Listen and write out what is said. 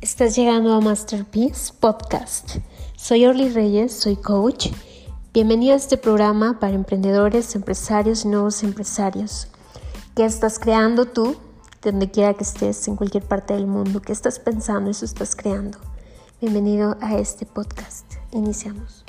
Estás llegando a Masterpiece Podcast. Soy Orly Reyes, soy coach. Bienvenido a este programa para emprendedores, empresarios y nuevos empresarios. ¿Qué estás creando tú? Donde quiera que estés, en cualquier parte del mundo. ¿Qué estás pensando? Eso estás creando. Bienvenido a este podcast. Iniciamos.